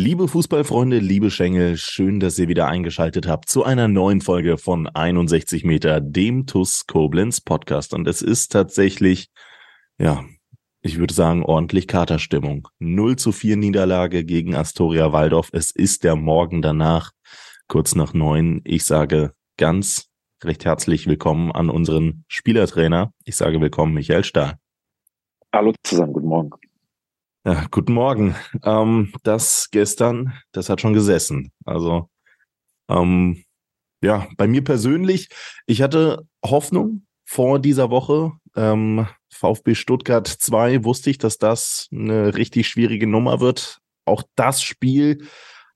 Liebe Fußballfreunde, liebe Schengel, schön, dass ihr wieder eingeschaltet habt zu einer neuen Folge von 61 Meter, dem TUS Koblenz Podcast. Und es ist tatsächlich, ja, ich würde sagen, ordentlich Katerstimmung. 0 zu 4 Niederlage gegen Astoria Waldorf. Es ist der Morgen danach, kurz nach neun. Ich sage ganz recht herzlich willkommen an unseren Spielertrainer. Ich sage willkommen, Michael Stahl. Hallo zusammen, guten Morgen. Ja, guten Morgen. Ähm, das gestern, das hat schon gesessen. Also, ähm, ja, bei mir persönlich, ich hatte Hoffnung vor dieser Woche. Ähm, VfB Stuttgart 2 wusste ich, dass das eine richtig schwierige Nummer wird. Auch das Spiel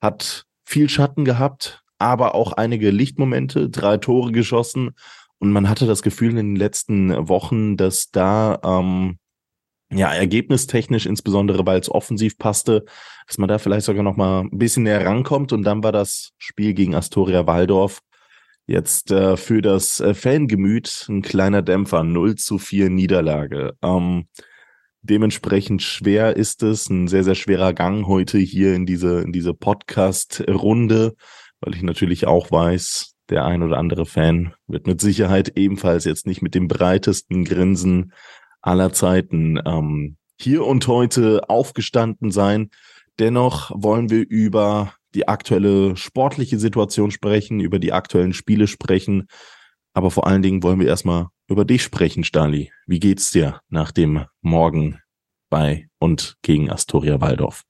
hat viel Schatten gehabt, aber auch einige Lichtmomente, drei Tore geschossen. Und man hatte das Gefühl in den letzten Wochen, dass da ähm, ja, ergebnistechnisch, insbesondere weil es offensiv passte, dass man da vielleicht sogar noch mal ein bisschen näher rankommt. Und dann war das Spiel gegen Astoria Waldorf jetzt äh, für das äh, Fangemüt ein kleiner Dämpfer, 0 zu 4 Niederlage. Ähm, dementsprechend schwer ist es, ein sehr, sehr schwerer Gang heute hier in diese, in diese Podcast-Runde, weil ich natürlich auch weiß, der ein oder andere Fan wird mit Sicherheit ebenfalls jetzt nicht mit dem breitesten Grinsen aller Zeiten ähm, hier und heute aufgestanden sein. Dennoch wollen wir über die aktuelle sportliche Situation sprechen, über die aktuellen Spiele sprechen. Aber vor allen Dingen wollen wir erstmal über dich sprechen, Stali. Wie geht's dir nach dem Morgen bei und gegen Astoria Waldorf?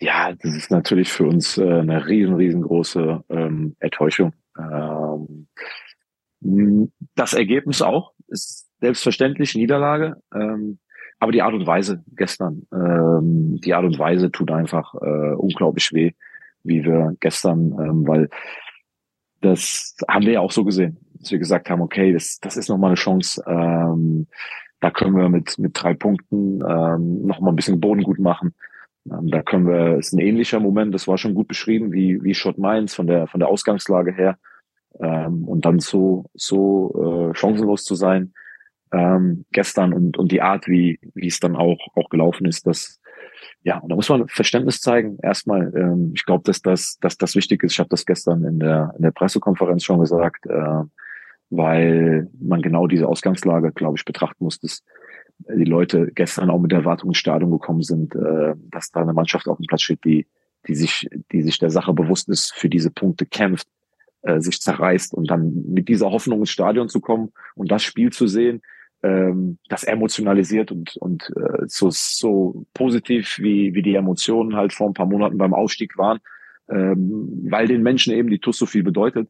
Ja, das ist natürlich für uns äh, eine riesen, riesengroße ähm, Enttäuschung. Ähm, das Ergebnis auch ist selbstverständlich Niederlage. Ähm, aber die Art und Weise gestern, ähm, die Art und Weise tut einfach äh, unglaublich weh, wie wir gestern, ähm, weil das haben wir ja auch so gesehen, dass wir gesagt haben, okay, das, das ist nochmal eine Chance. Ähm, da können wir mit, mit drei Punkten ähm, nochmal ein bisschen Boden gut machen. Ähm, da können wir, ist ein ähnlicher Moment, das war schon gut beschrieben, wie, wie Schott Mainz von der, von der Ausgangslage her. Ähm, und dann so, so äh, chancenlos zu sein, ähm, gestern und, und die Art, wie, wie es dann auch, auch gelaufen ist, das, ja, und da muss man Verständnis zeigen. Erstmal, ähm, ich glaube, dass das, dass das wichtig ist. Ich habe das gestern in der, in der Pressekonferenz schon gesagt, äh, weil man genau diese Ausgangslage, glaube ich, betrachten muss, dass die Leute gestern auch mit der Erwartung ins Stadion gekommen sind, äh, dass da eine Mannschaft auf dem Platz steht, die, die sich, die sich der Sache bewusst ist, für diese Punkte kämpft, äh, sich zerreißt und dann mit dieser Hoffnung ins Stadion zu kommen und das Spiel zu sehen, ähm, das emotionalisiert und, und äh, so, so positiv wie, wie die Emotionen halt vor ein paar Monaten beim Ausstieg waren, ähm, weil den Menschen eben die TUS so viel bedeutet,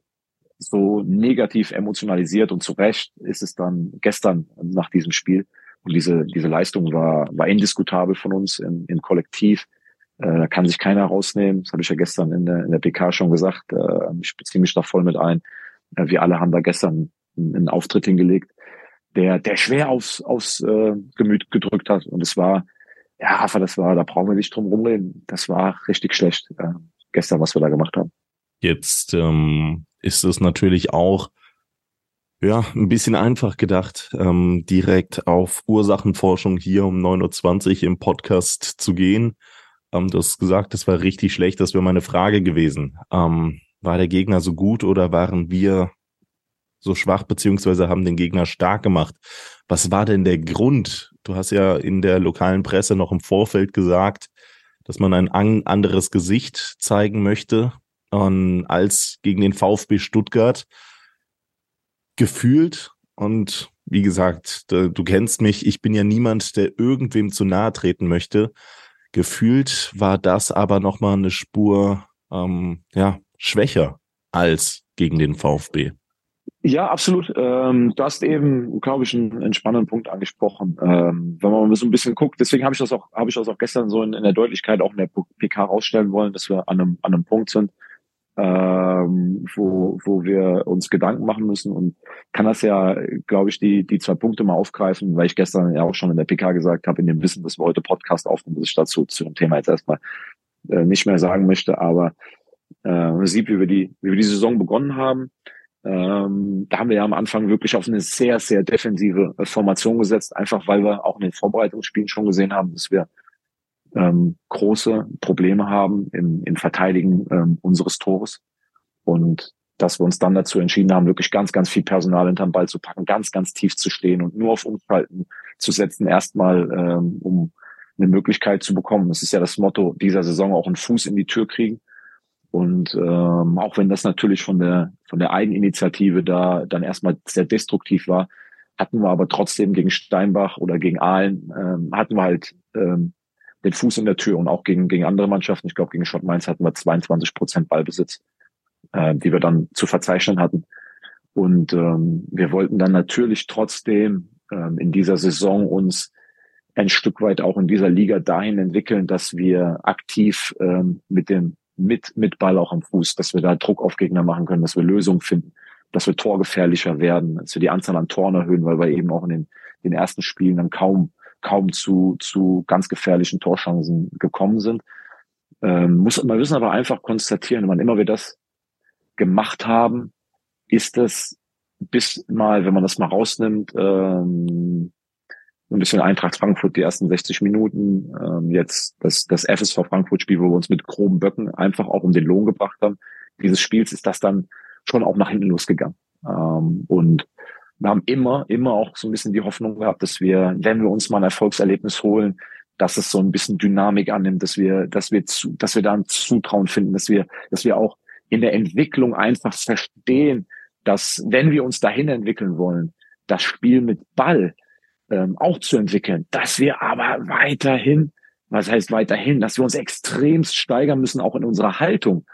so negativ emotionalisiert und zu Recht ist es dann gestern nach diesem Spiel. Und diese, diese Leistung war, war indiskutabel von uns im, im Kollektiv. Äh, da kann sich keiner rausnehmen. Das habe ich ja gestern in der, in der PK schon gesagt. Äh, ich beziehe mich da voll mit ein. Äh, wir alle haben da gestern einen, einen Auftritt hingelegt der, der schwer aufs, aufs äh, Gemüt gedrückt hat. Und es war, ja, Hafer, das war, da brauchen wir nicht drum rumreden. Das war richtig schlecht äh, gestern, was wir da gemacht haben. Jetzt ähm, ist es natürlich auch ja, ein bisschen einfach gedacht, ähm, direkt auf Ursachenforschung hier um 9.20 Uhr im Podcast zu gehen. Ähm, du hast gesagt, das war richtig schlecht. Das wäre meine Frage gewesen. Ähm, war der Gegner so gut oder waren wir so schwach beziehungsweise haben den Gegner stark gemacht. Was war denn der Grund? Du hast ja in der lokalen Presse noch im Vorfeld gesagt, dass man ein anderes Gesicht zeigen möchte um, als gegen den VfB Stuttgart. Gefühlt und wie gesagt, du kennst mich, ich bin ja niemand, der irgendwem zu nahe treten möchte. Gefühlt war das aber nochmal eine Spur ähm, ja, schwächer als gegen den VfB. Ja, absolut. Ähm, du hast eben, glaube ich, einen, einen spannenden Punkt angesprochen. Ähm, wenn man so ein bisschen guckt, deswegen habe ich das auch, habe ich das auch gestern so in, in, der Deutlichkeit auch in der PK rausstellen wollen, dass wir an einem, an einem Punkt sind, äh, ähm, wo, wo wir uns Gedanken machen müssen und kann das ja, glaube ich, die, die zwei Punkte mal aufgreifen, weil ich gestern ja auch schon in der PK gesagt habe, in dem Wissen, dass wir heute Podcast aufnehmen, dass ich dazu zu dem Thema jetzt erstmal äh, nicht mehr sagen möchte, aber äh, man sieht, wie wir die, wie wir die Saison begonnen haben. Ähm, da haben wir ja am Anfang wirklich auf eine sehr, sehr defensive äh, Formation gesetzt, einfach weil wir auch in den Vorbereitungsspielen schon gesehen haben, dass wir ähm, große Probleme haben im, im Verteidigen ähm, unseres Tores. Und dass wir uns dann dazu entschieden haben, wirklich ganz, ganz viel Personal hinterm Ball zu packen, ganz, ganz tief zu stehen und nur auf Umschalten zu setzen, erstmal ähm, um eine Möglichkeit zu bekommen. Das ist ja das Motto dieser Saison, auch einen Fuß in die Tür kriegen. Und ähm, auch wenn das natürlich von der von der Eigeninitiative da dann erstmal sehr destruktiv war, hatten wir aber trotzdem gegen Steinbach oder gegen Aalen ähm, hatten wir halt ähm, den Fuß in der Tür und auch gegen gegen andere Mannschaften. Ich glaube gegen Schott Mainz hatten wir 22 Prozent Ballbesitz, äh, die wir dann zu verzeichnen hatten. Und ähm, wir wollten dann natürlich trotzdem ähm, in dieser Saison uns ein Stück weit auch in dieser Liga dahin entwickeln, dass wir aktiv ähm, mit dem mit, mit Ball auch am Fuß, dass wir da Druck auf Gegner machen können, dass wir Lösungen finden, dass wir torgefährlicher werden, dass wir die Anzahl an Toren erhöhen, weil wir eben auch in den, den ersten Spielen dann kaum, kaum zu, zu ganz gefährlichen Torchancen gekommen sind. Ähm, muss man müssen aber einfach konstatieren, wann immer wir das gemacht haben, ist das bis mal, wenn man das mal rausnimmt, ähm, ein bisschen Eintracht Frankfurt die ersten 60 Minuten, ähm, jetzt das, das FSV Frankfurt-Spiel, wo wir uns mit groben Böcken einfach auch um den Lohn gebracht haben. Dieses Spiels ist das dann schon auch nach hinten losgegangen. Ähm, und wir haben immer, immer auch so ein bisschen die Hoffnung gehabt, dass wir, wenn wir uns mal ein Erfolgserlebnis holen, dass es so ein bisschen Dynamik annimmt, dass wir, dass wir zu, dass wir da ein Zutrauen finden, dass wir, dass wir auch in der Entwicklung einfach verstehen, dass wenn wir uns dahin entwickeln wollen, das Spiel mit Ball ähm, auch zu entwickeln, dass wir aber weiterhin, was heißt weiterhin, dass wir uns extremst steigern müssen, auch in unserer Haltung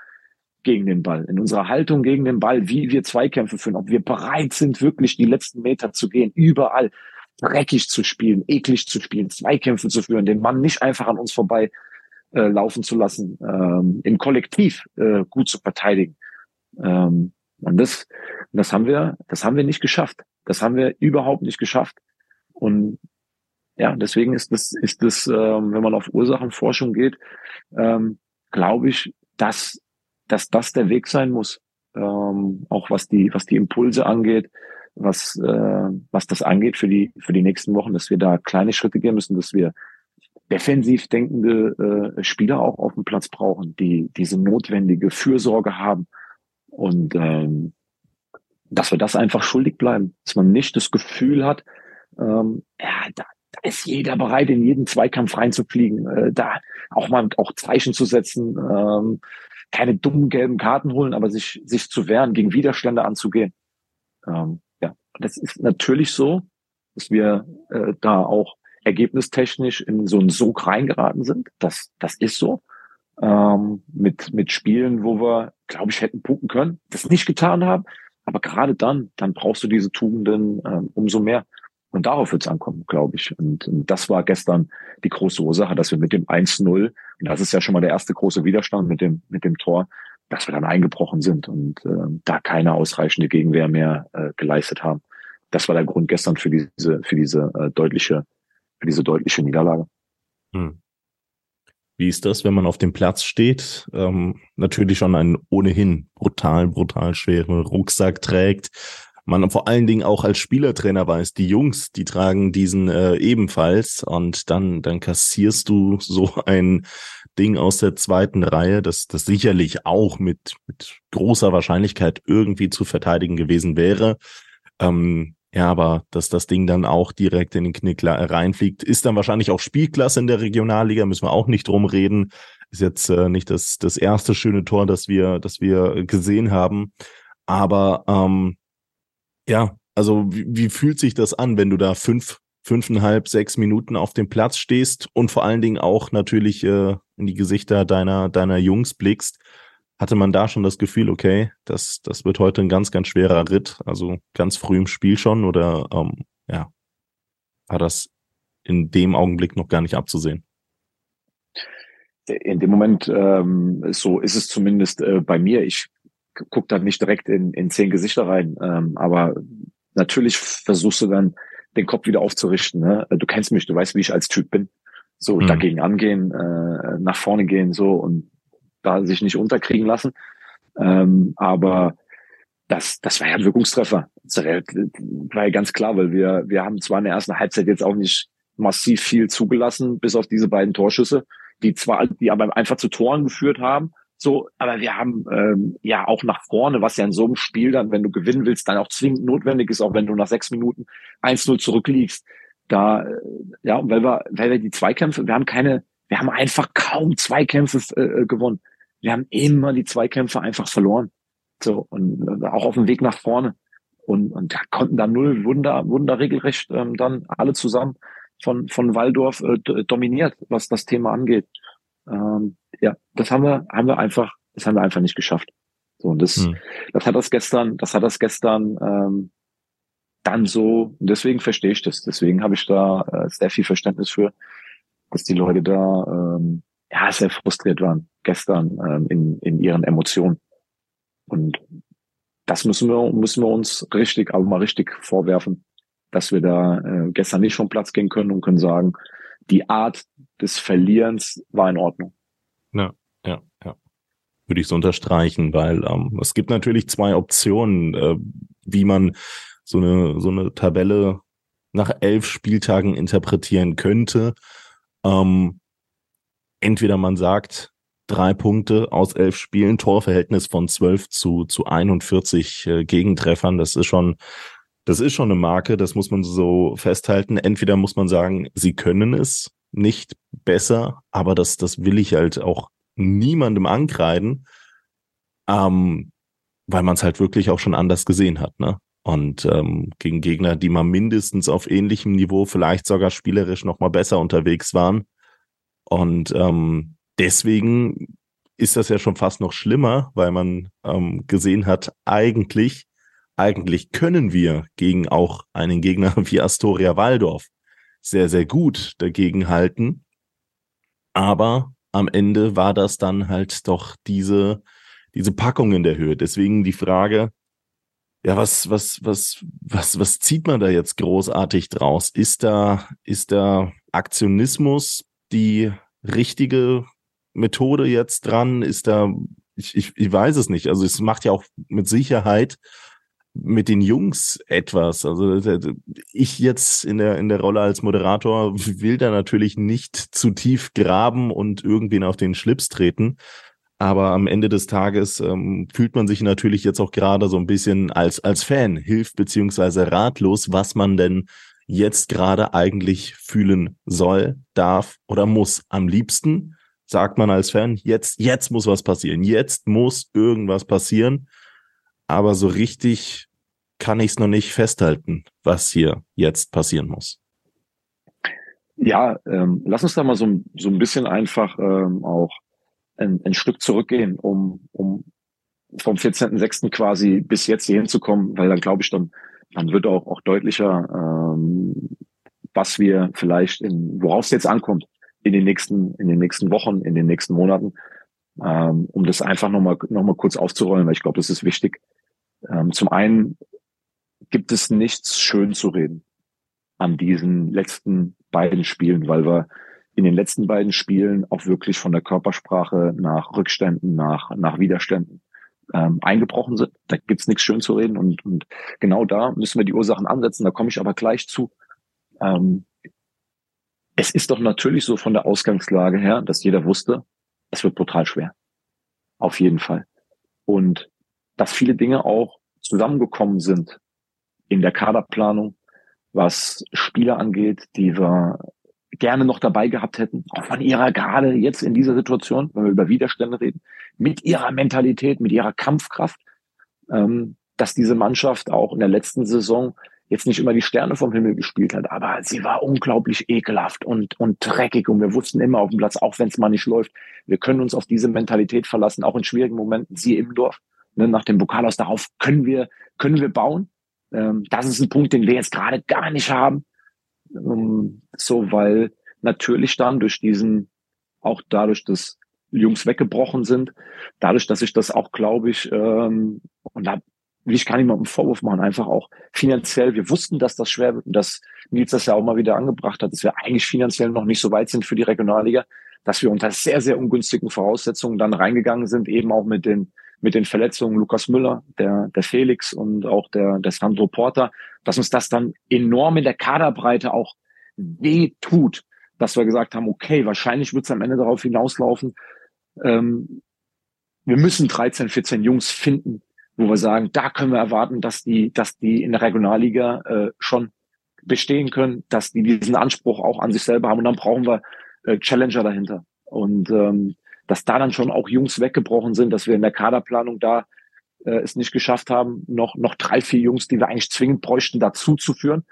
gegen den Ball, in unserer Haltung gegen den Ball, wie wir Zweikämpfe führen, ob wir bereit sind, wirklich die letzten Meter zu gehen, überall dreckig zu spielen, eklig zu spielen, Zweikämpfe zu führen, den Mann nicht einfach an uns vorbei äh, laufen zu lassen, ähm, im Kollektiv äh, gut zu verteidigen. Ähm, und das, das haben wir, das haben wir nicht geschafft. Das haben wir überhaupt nicht geschafft. Und ja, deswegen ist das, ist das, ähm, wenn man auf Ursachenforschung geht, ähm, glaube ich, dass, dass das der Weg sein muss. Ähm, auch was die, was die Impulse angeht, was, äh, was das angeht für die, für die nächsten Wochen, dass wir da kleine Schritte gehen müssen, dass wir defensiv denkende äh, Spieler auch auf dem Platz brauchen, die diese notwendige Fürsorge haben und ähm, dass wir das einfach schuldig bleiben, dass man nicht das Gefühl hat, ähm, ja, da, da ist jeder bereit, in jeden Zweikampf reinzufliegen, äh, da auch mal auch Zeichen zu setzen, ähm, keine dummen gelben Karten holen, aber sich, sich zu wehren, gegen Widerstände anzugehen. Ähm, ja, das ist natürlich so, dass wir äh, da auch ergebnistechnisch in so einen Sog reingeraten sind. Das, das ist so. Ähm, mit, mit Spielen, wo wir, glaube ich, hätten punkten können, das nicht getan haben. Aber gerade dann, dann brauchst du diese Tugenden ähm, umso mehr. Und darauf wird es ankommen, glaube ich. Und, und, das war gestern die große Ursache, dass wir mit dem 1-0, und das ist ja schon mal der erste große Widerstand mit dem, mit dem Tor, dass wir dann eingebrochen sind und äh, da keine ausreichende Gegenwehr mehr äh, geleistet haben. Das war der Grund gestern für diese, für diese äh, deutliche, für diese deutliche Niederlage. Hm. Wie ist das, wenn man auf dem Platz steht? Ähm, natürlich schon einen ohnehin brutal, brutal schweren Rucksack trägt man vor allen Dingen auch als Spielertrainer weiß, die Jungs, die tragen diesen äh, ebenfalls und dann, dann kassierst du so ein Ding aus der zweiten Reihe, das, das sicherlich auch mit, mit großer Wahrscheinlichkeit irgendwie zu verteidigen gewesen wäre. Ähm, ja, aber dass das Ding dann auch direkt in den Knick reinfliegt, ist dann wahrscheinlich auch Spielklasse in der Regionalliga, müssen wir auch nicht drum reden. Ist jetzt äh, nicht das, das erste schöne Tor, das wir, das wir gesehen haben. Aber ähm, ja, also wie, wie fühlt sich das an, wenn du da fünf, fünfeinhalb, sechs Minuten auf dem Platz stehst und vor allen Dingen auch natürlich äh, in die Gesichter deiner, deiner Jungs blickst? Hatte man da schon das Gefühl, okay, das, das wird heute ein ganz, ganz schwerer Ritt, also ganz früh im Spiel schon oder ähm, ja, war das in dem Augenblick noch gar nicht abzusehen? In dem Moment, ähm, so ist es zumindest äh, bei mir. Ich guck dann nicht direkt in, in zehn Gesichter rein. Ähm, aber natürlich versuchst du dann den Kopf wieder aufzurichten. Ne? Du kennst mich, du weißt, wie ich als Typ bin. So mhm. dagegen angehen, äh, nach vorne gehen, so und da sich nicht unterkriegen lassen. Ähm, aber das, das war ja ein Wirkungstreffer. Das war ja ganz klar, weil wir, wir haben zwar in der ersten Halbzeit jetzt auch nicht massiv viel zugelassen, bis auf diese beiden Torschüsse, die zwar, die aber einfach zu Toren geführt haben, so, aber wir haben ähm, ja auch nach vorne, was ja in so einem Spiel dann, wenn du gewinnen willst, dann auch zwingend notwendig ist, auch wenn du nach sechs Minuten 1-0 zurückliegst. Da, äh, ja, weil wir, weil wir die Zweikämpfe, wir haben keine, wir haben einfach kaum Zweikämpfe äh, äh gewonnen. Wir haben immer die Zweikämpfe einfach verloren. So, und äh, auch auf dem Weg nach vorne. Und, und da konnten da null Wunder, Wunder regelrecht ähm, dann alle zusammen von, von Waldorf äh, dominiert, was das Thema angeht. Ähm, ja, das haben wir, haben wir einfach, das haben wir einfach nicht geschafft. So, und das, hm. das hat das gestern, das hat das gestern ähm, dann so, und deswegen verstehe ich das. Deswegen habe ich da äh, sehr viel Verständnis für, dass die Leute da ähm, ja sehr frustriert waren gestern ähm, in, in ihren Emotionen. Und das müssen wir, müssen wir uns richtig, aber mal richtig vorwerfen, dass wir da äh, gestern nicht vom Platz gehen können und können sagen, die Art des Verlierens war in Ordnung. Ja, ja, ja. Würde ich so unterstreichen, weil ähm, es gibt natürlich zwei Optionen, äh, wie man so eine, so eine Tabelle nach elf Spieltagen interpretieren könnte. Ähm, entweder man sagt, drei Punkte aus elf Spielen, Torverhältnis von zwölf zu, zu 41 äh, Gegentreffern. Das ist schon, das ist schon eine Marke, das muss man so festhalten. Entweder muss man sagen, sie können es nicht besser, aber das, das will ich halt auch niemandem ankreiden, ähm, weil man es halt wirklich auch schon anders gesehen hat, ne? Und ähm, gegen Gegner, die mal mindestens auf ähnlichem Niveau, vielleicht sogar spielerisch noch mal besser unterwegs waren. Und ähm, deswegen ist das ja schon fast noch schlimmer, weil man ähm, gesehen hat, eigentlich, eigentlich können wir gegen auch einen Gegner wie Astoria Waldorf sehr, sehr gut dagegen halten. Aber am Ende war das dann halt doch diese, diese Packung in der Höhe. Deswegen die Frage, ja, was, was, was, was, was zieht man da jetzt großartig draus? Ist da, ist da Aktionismus die richtige Methode jetzt dran? Ist da, ich, ich, ich weiß es nicht. Also es macht ja auch mit Sicherheit mit den Jungs etwas. Also ich jetzt in der in der Rolle als Moderator will da natürlich nicht zu tief graben und irgendwen auf den Schlips treten. Aber am Ende des Tages ähm, fühlt man sich natürlich jetzt auch gerade so ein bisschen als als Fan hilft beziehungsweise ratlos, was man denn jetzt gerade eigentlich fühlen soll, darf oder muss. Am liebsten sagt man als Fan, jetzt, jetzt muss was passieren. Jetzt muss irgendwas passieren. Aber so richtig kann ich es noch nicht festhalten, was hier jetzt passieren muss. Ja, ähm, lass uns da mal so, so ein bisschen einfach ähm, auch ein, ein Stück zurückgehen, um, um vom 14.06. quasi bis jetzt hier hinzukommen, weil dann glaube ich, dann, dann wird auch, auch deutlicher, ähm, was wir vielleicht in, worauf es jetzt ankommt in den nächsten, in den nächsten Wochen, in den nächsten Monaten, ähm, um das einfach nochmal noch mal kurz aufzurollen, weil ich glaube, das ist wichtig. Ähm, zum einen gibt es nichts schön zu reden an diesen letzten beiden Spielen, weil wir in den letzten beiden Spielen auch wirklich von der Körpersprache nach Rückständen, nach, nach Widerständen ähm, eingebrochen sind. Da gibt's nichts schön zu reden und, und genau da müssen wir die Ursachen ansetzen. Da komme ich aber gleich zu. Ähm, es ist doch natürlich so von der Ausgangslage her, dass jeder wusste, es wird brutal schwer. Auf jeden Fall. Und dass viele Dinge auch zusammengekommen sind in der Kaderplanung, was Spieler angeht, die wir gerne noch dabei gehabt hätten, auch von ihrer gerade jetzt in dieser Situation, wenn wir über Widerstände reden, mit ihrer Mentalität, mit ihrer Kampfkraft, ähm, dass diese Mannschaft auch in der letzten Saison jetzt nicht immer die Sterne vom Himmel gespielt hat, aber sie war unglaublich ekelhaft und, und dreckig und wir wussten immer auf dem Platz, auch wenn es mal nicht läuft, wir können uns auf diese Mentalität verlassen, auch in schwierigen Momenten, sie im Dorf, ne, nach dem Pokal aus, darauf können wir, können wir bauen. Ähm, das ist ein Punkt, den wir jetzt gerade gar nicht haben. Ähm, so, weil natürlich dann durch diesen, auch dadurch, dass Jungs weggebrochen sind. Dadurch, dass ich das auch, glaube ich, ähm, und da will ich gar nicht mal einen Vorwurf machen, einfach auch finanziell. Wir wussten, dass das schwer wird und dass Nils das ja auch mal wieder angebracht hat, dass wir eigentlich finanziell noch nicht so weit sind für die Regionalliga, dass wir unter sehr, sehr ungünstigen Voraussetzungen dann reingegangen sind, eben auch mit den, mit den Verletzungen Lukas Müller, der, der Felix und auch der, der Sandro Porter, dass uns das dann enorm in der Kaderbreite auch weh tut, dass wir gesagt haben, okay, wahrscheinlich wird es am Ende darauf hinauslaufen, ähm, wir müssen 13, 14 Jungs finden, wo wir sagen, da können wir erwarten, dass die, dass die in der Regionalliga äh, schon bestehen können, dass die diesen Anspruch auch an sich selber haben und dann brauchen wir äh, Challenger dahinter. Und ähm, dass da dann schon auch Jungs weggebrochen sind, dass wir in der Kaderplanung da äh, es nicht geschafft haben, noch, noch drei, vier Jungs, die wir eigentlich zwingend bräuchten, dazu zu führen.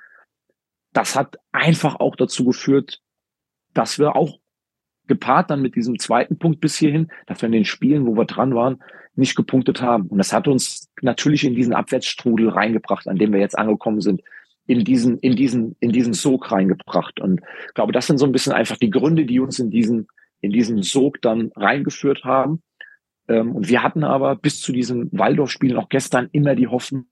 Das hat einfach auch dazu geführt, dass wir auch gepaart dann mit diesem zweiten Punkt bis hierhin, dass wir in den Spielen, wo wir dran waren, nicht gepunktet haben. Und das hat uns natürlich in diesen Abwärtsstrudel reingebracht, an dem wir jetzt angekommen sind, in diesen, in diesen, in diesen Sog reingebracht. Und ich glaube, das sind so ein bisschen einfach die Gründe, die uns in diesen, in diesen Sog dann reingeführt haben. Ähm, und wir hatten aber bis zu diesem Waldorf-Spiel auch gestern immer die Hoffnung,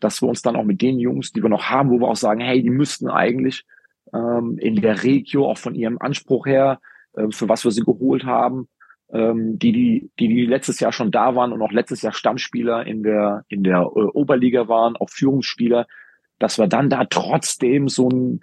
dass wir uns dann auch mit den Jungs, die wir noch haben, wo wir auch sagen, hey, die müssten eigentlich ähm, in der Regio auch von ihrem Anspruch her, äh, für was wir sie geholt haben, ähm, die, die, die, die letztes Jahr schon da waren und auch letztes Jahr Stammspieler in der, in der äh, Oberliga waren, auch Führungsspieler, dass wir dann da trotzdem so ein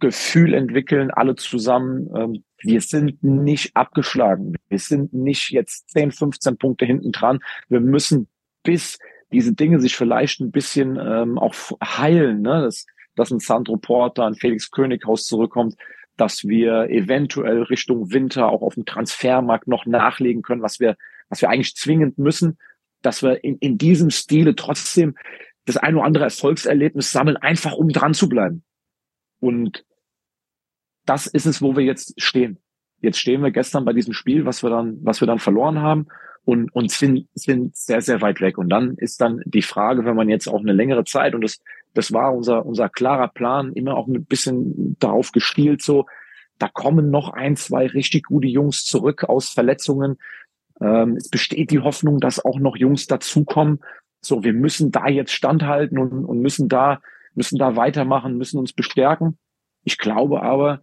Gefühl entwickeln, alle zusammen, ähm, wir sind nicht abgeschlagen. Wir sind nicht jetzt 10, 15 Punkte hinten dran. Wir müssen bis diese Dinge sich vielleicht ein bisschen ähm, auch heilen, ne? dass, dass ein Sandro Porter, ein Felix Könighaus zurückkommt, dass wir eventuell Richtung Winter auch auf dem Transfermarkt noch nachlegen können, was wir, was wir eigentlich zwingend müssen, dass wir in, in diesem Stile trotzdem das ein oder andere Erfolgserlebnis sammeln, einfach um dran zu bleiben. Und das ist es, wo wir jetzt stehen. Jetzt stehen wir gestern bei diesem Spiel, was wir dann, was wir dann verloren haben und, und sind, sind sehr, sehr weit weg. Und dann ist dann die Frage, wenn man jetzt auch eine längere Zeit, und das, das war unser, unser klarer Plan, immer auch ein bisschen darauf gespielt, so, da kommen noch ein, zwei richtig gute Jungs zurück aus Verletzungen. Ähm, es besteht die Hoffnung, dass auch noch Jungs dazukommen. So, wir müssen da jetzt standhalten und, und müssen da, müssen da weitermachen, müssen uns bestärken. Ich glaube aber,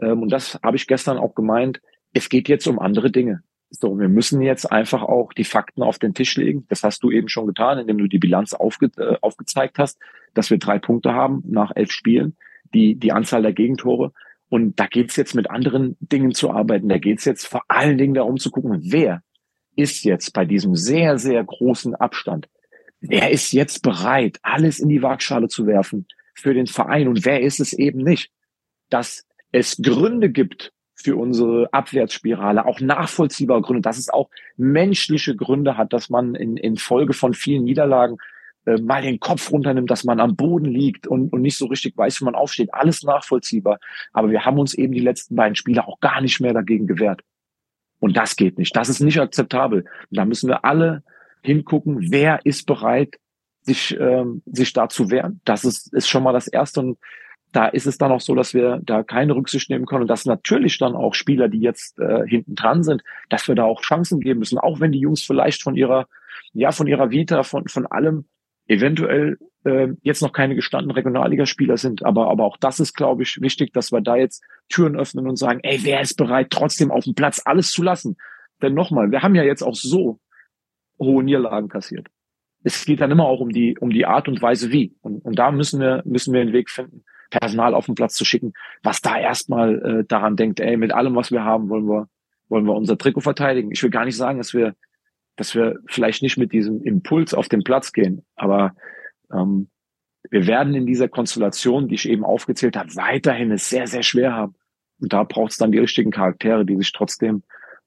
ähm, und das habe ich gestern auch gemeint, es geht jetzt um andere Dinge. So, wir müssen jetzt einfach auch die Fakten auf den Tisch legen. Das hast du eben schon getan, indem du die Bilanz aufge äh, aufgezeigt hast, dass wir drei Punkte haben nach elf Spielen, die, die Anzahl der Gegentore. Und da geht's jetzt mit anderen Dingen zu arbeiten. Da geht's jetzt vor allen Dingen darum zu gucken, wer ist jetzt bei diesem sehr, sehr großen Abstand, wer ist jetzt bereit, alles in die Waagschale zu werfen für den Verein und wer ist es eben nicht. Dass es Gründe gibt für unsere Abwärtsspirale, auch nachvollziehbare Gründe, dass es auch menschliche Gründe hat, dass man in, in Folge von vielen Niederlagen äh, mal den Kopf runternimmt, dass man am Boden liegt und, und nicht so richtig weiß, wie man aufsteht. Alles nachvollziehbar. Aber wir haben uns eben die letzten beiden Spiele auch gar nicht mehr dagegen gewehrt. Und das geht nicht. Das ist nicht akzeptabel. Und da müssen wir alle hingucken, wer ist bereit, sich, ähm, sich da zu wehren. Das ist, ist schon mal das Erste. Und da ist es dann auch so, dass wir da keine Rücksicht nehmen können und dass natürlich dann auch Spieler, die jetzt äh, hinten dran sind, dass wir da auch Chancen geben müssen, auch wenn die Jungs vielleicht von ihrer, ja, von ihrer Vita, von, von allem eventuell äh, jetzt noch keine gestandenen Regionalligaspieler sind. Aber, aber auch das ist, glaube ich, wichtig, dass wir da jetzt Türen öffnen und sagen, ey, wer ist bereit, trotzdem auf dem Platz alles zu lassen? Denn nochmal, wir haben ja jetzt auch so hohe Niederlagen kassiert. Es geht dann immer auch um die, um die Art und Weise wie. Und, und da müssen wir, müssen wir einen Weg finden, Personal auf den Platz zu schicken, was da erstmal äh, daran denkt, ey, mit allem, was wir haben, wollen wir, wollen wir unser Trikot verteidigen. Ich will gar nicht sagen, dass wir, dass wir vielleicht nicht mit diesem Impuls auf den Platz gehen, aber ähm, wir werden in dieser Konstellation, die ich eben aufgezählt habe, weiterhin es sehr, sehr schwer haben. Und da braucht es dann die richtigen Charaktere, die sich trotzdem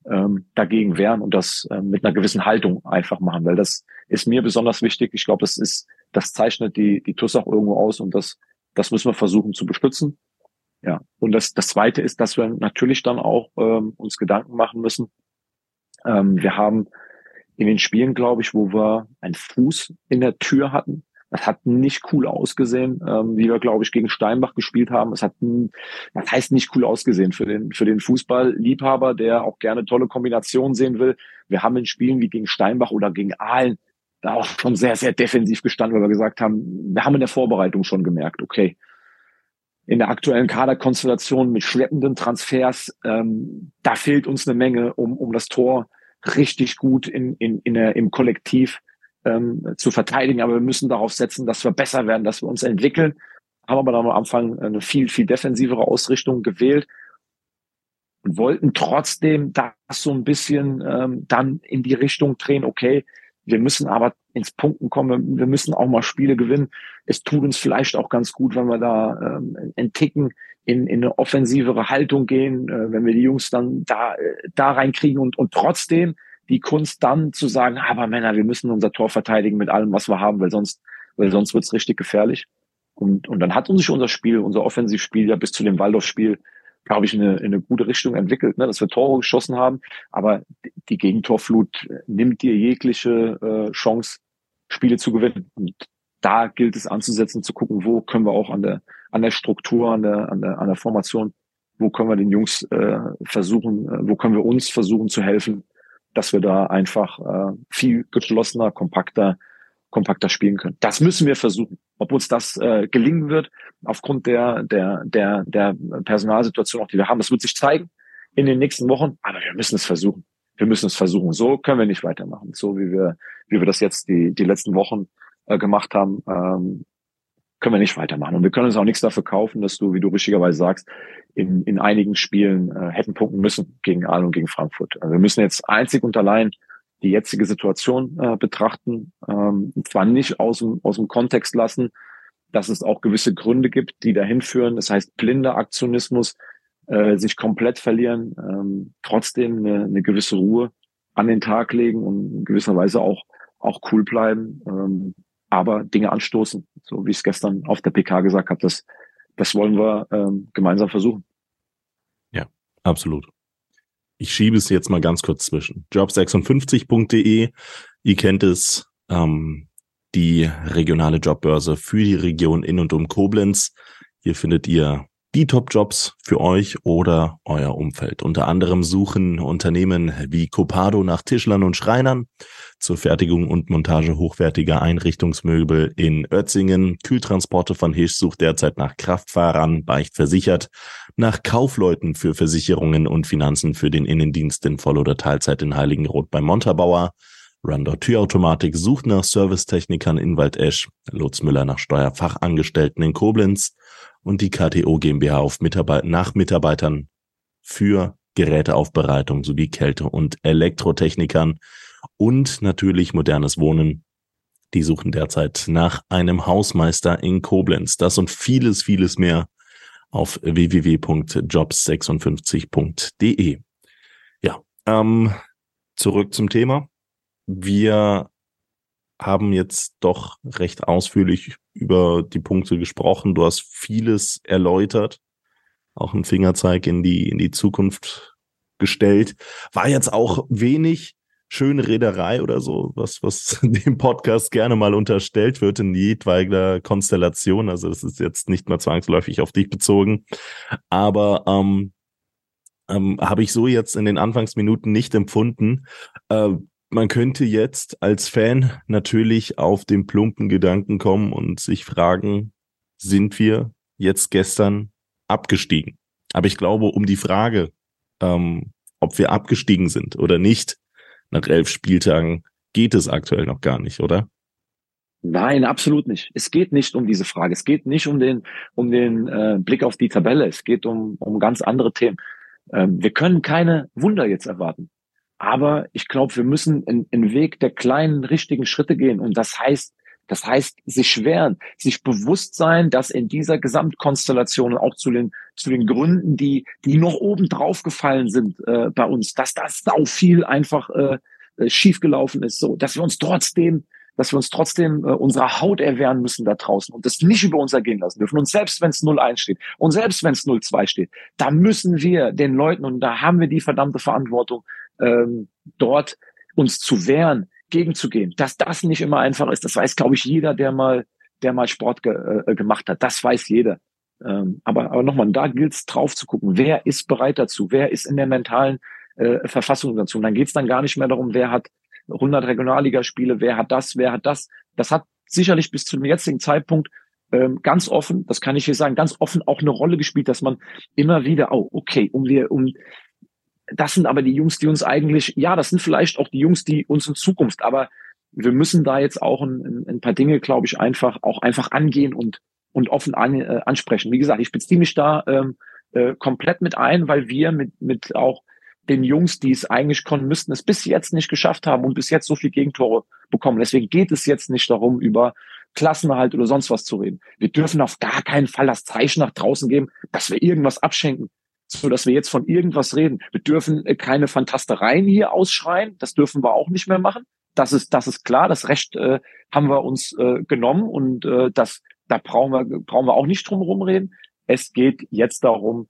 ähm, dagegen wehren und das ähm, mit einer gewissen Haltung einfach machen, weil das ist mir besonders wichtig. Ich glaube, das ist, das zeichnet die, die TUS auch irgendwo aus und das das müssen wir versuchen zu bestützen. Ja. Und das, das zweite ist, dass wir natürlich dann auch ähm, uns Gedanken machen müssen. Ähm, wir haben in den Spielen, glaube ich, wo wir einen Fuß in der Tür hatten, Das hat nicht cool ausgesehen, ähm, wie wir, glaube ich, gegen Steinbach gespielt haben. Es hat, das heißt nicht cool ausgesehen für den, für den Fußballliebhaber, der auch gerne tolle Kombinationen sehen will. Wir haben in Spielen wie gegen Steinbach oder gegen Aalen da auch schon sehr, sehr defensiv gestanden, weil wir gesagt haben, wir haben in der Vorbereitung schon gemerkt, okay, in der aktuellen Kaderkonstellation mit schleppenden Transfers, ähm, da fehlt uns eine Menge, um, um das Tor richtig gut in, in, in der, im Kollektiv ähm, zu verteidigen. Aber wir müssen darauf setzen, dass wir besser werden, dass wir uns entwickeln. Haben aber dann am Anfang eine viel, viel defensivere Ausrichtung gewählt und wollten trotzdem das so ein bisschen ähm, dann in die Richtung drehen, okay, wir müssen aber ins Punkten kommen, wir müssen auch mal Spiele gewinnen. Es tut uns vielleicht auch ganz gut, wenn wir da ähm, entticken, in, in eine offensivere Haltung gehen, äh, wenn wir die Jungs dann da, äh, da reinkriegen und, und trotzdem die Kunst dann zu sagen, aber Männer, wir müssen unser Tor verteidigen mit allem, was wir haben, weil sonst, weil sonst wird's richtig gefährlich. Und, und dann hat uns unser Spiel, unser Offensivspiel ja bis zu dem Waldorf-Spiel, glaube ich, in eine, in eine gute Richtung entwickelt, ne, dass wir Tore geschossen haben. Aber die Gegentorflut nimmt dir jegliche äh, Chance, Spiele zu gewinnen. Und da gilt es anzusetzen, zu gucken, wo können wir auch an der, an der Struktur, an der, an der, an der Formation, wo können wir den Jungs äh, versuchen, äh, wo können wir uns versuchen zu helfen, dass wir da einfach äh, viel geschlossener, kompakter, kompakter spielen können. Das müssen wir versuchen. Ob uns das äh, gelingen wird, aufgrund der, der, der, der Personalsituation, auch die wir haben, das wird sich zeigen in den nächsten Wochen, aber wir müssen es versuchen. Wir müssen es versuchen. So können wir nicht weitermachen. So wie wir, wie wir das jetzt die, die letzten Wochen äh, gemacht haben, ähm, können wir nicht weitermachen. Und wir können uns auch nichts dafür kaufen, dass du, wie du richtigerweise sagst, in, in einigen Spielen äh, hätten punkten müssen gegen Aalen und gegen Frankfurt. Also wir müssen jetzt einzig und allein die jetzige Situation äh, betrachten, ähm, zwar nicht aus dem, aus dem Kontext lassen, dass es auch gewisse Gründe gibt, die dahin führen. Das heißt, blinder Aktionismus, äh, sich komplett verlieren, ähm, trotzdem eine, eine gewisse Ruhe an den Tag legen und in gewisser Weise auch, auch cool bleiben, ähm, aber Dinge anstoßen, so wie ich es gestern auf der PK gesagt habe, das, das wollen wir ähm, gemeinsam versuchen. Ja, absolut. Ich schiebe es jetzt mal ganz kurz zwischen. Job56.de, ihr kennt es, ähm, die regionale Jobbörse für die Region in und um Koblenz. Hier findet ihr die Top-Jobs für euch oder euer Umfeld. Unter anderem suchen Unternehmen wie Copado nach Tischlern und Schreinern zur Fertigung und Montage hochwertiger Einrichtungsmöbel in Ötzingen. Kühltransporte von Hisch sucht derzeit nach Kraftfahrern, beicht versichert, nach Kaufleuten für Versicherungen und Finanzen für den Innendienst in Voll- oder Teilzeit in Heiligenroth bei Montabaur. Rundor Türautomatik sucht nach Servicetechnikern in Waldesch, Lutz Müller nach Steuerfachangestellten in Koblenz und die KTO GmbH auf Mitarbeit nach Mitarbeitern für Geräteaufbereitung sowie Kälte- und Elektrotechnikern und natürlich modernes Wohnen. Die suchen derzeit nach einem Hausmeister in Koblenz. Das und vieles, vieles mehr auf www.jobs56.de. Ja, ähm, zurück zum Thema. Wir haben jetzt doch recht ausführlich über die Punkte gesprochen. Du hast vieles erläutert, auch einen Fingerzeig in die, in die Zukunft gestellt. War jetzt auch wenig schöne Rederei oder so, was, was dem Podcast gerne mal unterstellt wird in jedweiger Konstellation. Also das ist jetzt nicht mal zwangsläufig auf dich bezogen. Aber ähm, ähm, habe ich so jetzt in den Anfangsminuten nicht empfunden. Äh, man könnte jetzt als Fan natürlich auf den plumpen Gedanken kommen und sich fragen, sind wir jetzt gestern abgestiegen? Aber ich glaube, um die Frage, ähm, ob wir abgestiegen sind oder nicht, nach elf Spieltagen geht es aktuell noch gar nicht, oder? Nein, absolut nicht. Es geht nicht um diese Frage. Es geht nicht um den, um den äh, Blick auf die Tabelle. Es geht um, um ganz andere Themen. Ähm, wir können keine Wunder jetzt erwarten. Aber ich glaube, wir müssen einen Weg der kleinen, richtigen Schritte gehen. Und das heißt, das heißt, sich schweren, sich bewusst sein, dass in dieser Gesamtkonstellation auch zu den, zu den Gründen, die, die noch oben drauf gefallen sind äh, bei uns, dass das sau viel einfach äh, äh, schiefgelaufen ist, so, dass wir uns trotzdem, dass wir uns trotzdem äh, unserer Haut erwehren müssen da draußen und das nicht über uns ergehen lassen dürfen. Und selbst wenn es 0-1 steht und selbst wenn es 0-2 steht, da müssen wir den Leuten, und da haben wir die verdammte Verantwortung, ähm, dort uns zu wehren, gegenzugehen. Dass das nicht immer einfach ist, das weiß, glaube ich, jeder, der mal der mal Sport ge äh, gemacht hat. Das weiß jeder. Ähm, aber aber nochmal, da gilt es drauf zu gucken, wer ist bereit dazu, wer ist in der mentalen äh, Verfassung dazu. Und dann geht es dann gar nicht mehr darum, wer hat 100 Regionalligaspiele, wer hat das, wer hat das. Das hat sicherlich bis zum jetzigen Zeitpunkt ähm, ganz offen, das kann ich hier sagen, ganz offen auch eine Rolle gespielt, dass man immer wieder, oh, okay, um wir, um das sind aber die Jungs, die uns eigentlich, ja, das sind vielleicht auch die Jungs, die uns in Zukunft, aber wir müssen da jetzt auch ein, ein paar Dinge, glaube ich, einfach auch einfach angehen und und offen an, äh, ansprechen. Wie gesagt, ich beziehe mich da ähm, äh, komplett mit ein, weil wir mit mit auch den Jungs, die es eigentlich konnten, müssten es bis jetzt nicht geschafft haben und bis jetzt so viel Gegentore bekommen. Deswegen geht es jetzt nicht darum, über Klassenerhalt oder sonst was zu reden. Wir dürfen auf gar keinen Fall das Zeichen nach draußen geben, dass wir irgendwas abschenken, so dass wir jetzt von irgendwas reden. Wir dürfen äh, keine Fantastereien hier ausschreien. Das dürfen wir auch nicht mehr machen. Das ist, das ist klar. Das Recht äh, haben wir uns äh, genommen und äh, das, da brauchen wir, brauchen wir auch nicht drum reden. Es geht jetzt darum,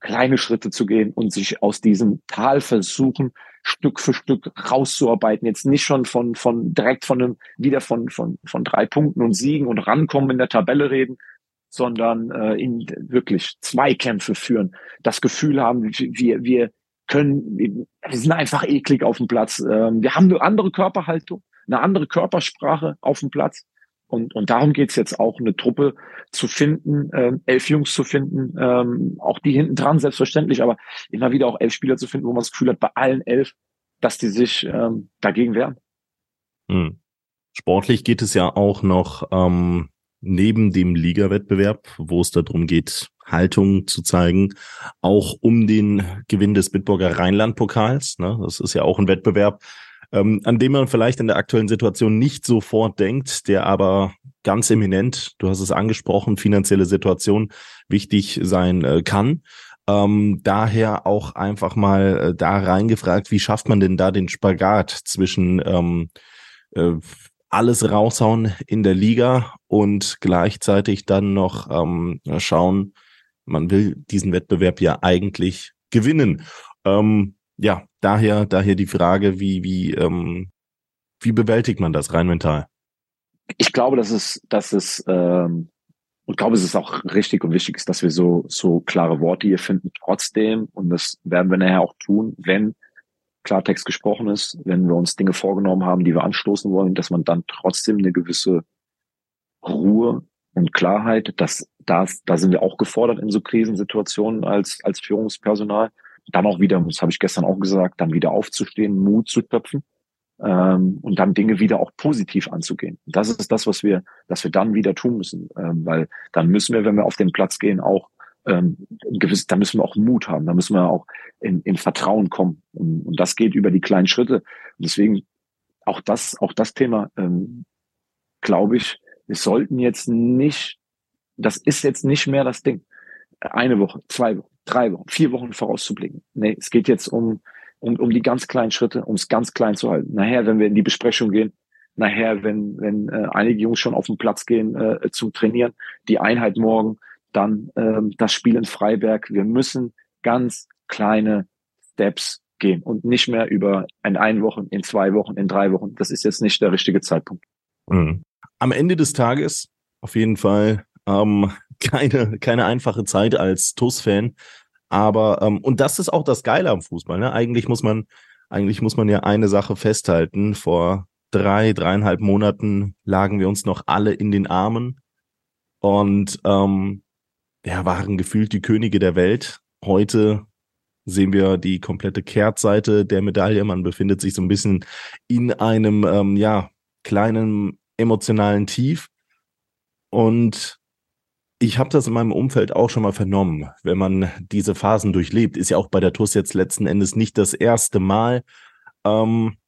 kleine Schritte zu gehen und sich aus diesem Tal versuchen, Stück für Stück rauszuarbeiten. Jetzt nicht schon von, von direkt von einem, wieder von, von, von drei Punkten und Siegen und rankommen in der Tabelle reden, sondern äh, in wirklich Zweikämpfe führen. Das Gefühl haben, wir, wir können, wir sind einfach eklig auf dem Platz. Ähm, wir haben eine andere Körperhaltung, eine andere Körpersprache auf dem Platz. Und, und darum geht's jetzt auch, eine Truppe zu finden, ähm, elf Jungs zu finden, ähm, auch die hinten dran, selbstverständlich, aber immer wieder auch elf Spieler zu finden, wo man das Gefühl hat, bei allen elf, dass die sich ähm, dagegen wehren. Hm. Sportlich geht es ja auch noch ähm, neben dem Ligawettbewerb, wo es darum geht, Haltung zu zeigen, auch um den Gewinn des Bitburger Rheinland-Pokals. Ne? Das ist ja auch ein Wettbewerb, ähm, an dem man vielleicht in der aktuellen Situation nicht sofort denkt, der aber ganz eminent, du hast es angesprochen, finanzielle Situation wichtig sein äh, kann. Ähm, daher auch einfach mal äh, da reingefragt, wie schafft man denn da den Spagat zwischen ähm, äh, alles raushauen in der Liga und gleichzeitig dann noch ähm, schauen, man will diesen Wettbewerb ja eigentlich gewinnen. Ähm, ja, daher, daher die Frage, wie, wie, ähm, wie bewältigt man das rein mental? Ich glaube, dass es, dass es, ähm, und glaube, es ist auch richtig und wichtig ist, dass wir so, so klare Worte hier finden, trotzdem, und das werden wir nachher auch tun, wenn Klartext gesprochen ist, wenn wir uns Dinge vorgenommen haben, die wir anstoßen wollen, dass man dann trotzdem eine gewisse Ruhe und Klarheit, dass das, da sind wir auch gefordert in so Krisensituationen als, als Führungspersonal, dann auch wieder, das habe ich gestern auch gesagt, dann wieder aufzustehen, Mut zu töpfen ähm, und dann Dinge wieder auch positiv anzugehen. Das ist das, was wir, dass wir dann wieder tun müssen, ähm, weil dann müssen wir, wenn wir auf den Platz gehen, auch ähm, gewiss, da müssen wir auch Mut haben, da müssen wir auch in, in Vertrauen kommen und, und das geht über die kleinen Schritte. Und deswegen auch das, auch das Thema, ähm, glaube ich, wir sollten jetzt nicht, das ist jetzt nicht mehr das Ding, eine Woche, zwei Wochen, drei Wochen, vier Wochen vorauszublicken. Nee, es geht jetzt um, um, um die ganz kleinen Schritte, um es ganz klein zu halten. Nachher, wenn wir in die Besprechung gehen, nachher, wenn, wenn äh, einige Jungs schon auf den Platz gehen äh, zum Trainieren, die Einheit morgen, dann ähm, das Spiel in Freiberg. Wir müssen ganz kleine Steps gehen und nicht mehr über in ein Wochen, in zwei Wochen, in drei Wochen. Das ist jetzt nicht der richtige Zeitpunkt. Mhm. Am Ende des Tages auf jeden Fall ähm, keine, keine einfache Zeit als TUS-Fan. Aber, ähm, und das ist auch das Geile am Fußball. Ne? Eigentlich muss man, eigentlich muss man ja eine Sache festhalten. Vor drei, dreieinhalb Monaten lagen wir uns noch alle in den Armen und ähm, ja, waren gefühlt die Könige der Welt. Heute sehen wir die komplette Kehrtseite der Medaille. Man befindet sich so ein bisschen in einem ähm, ja kleinen emotionalen Tief. Und ich habe das in meinem Umfeld auch schon mal vernommen, wenn man diese Phasen durchlebt. Ist ja auch bei der TUS jetzt letzten Endes nicht das erste Mal. Ähm,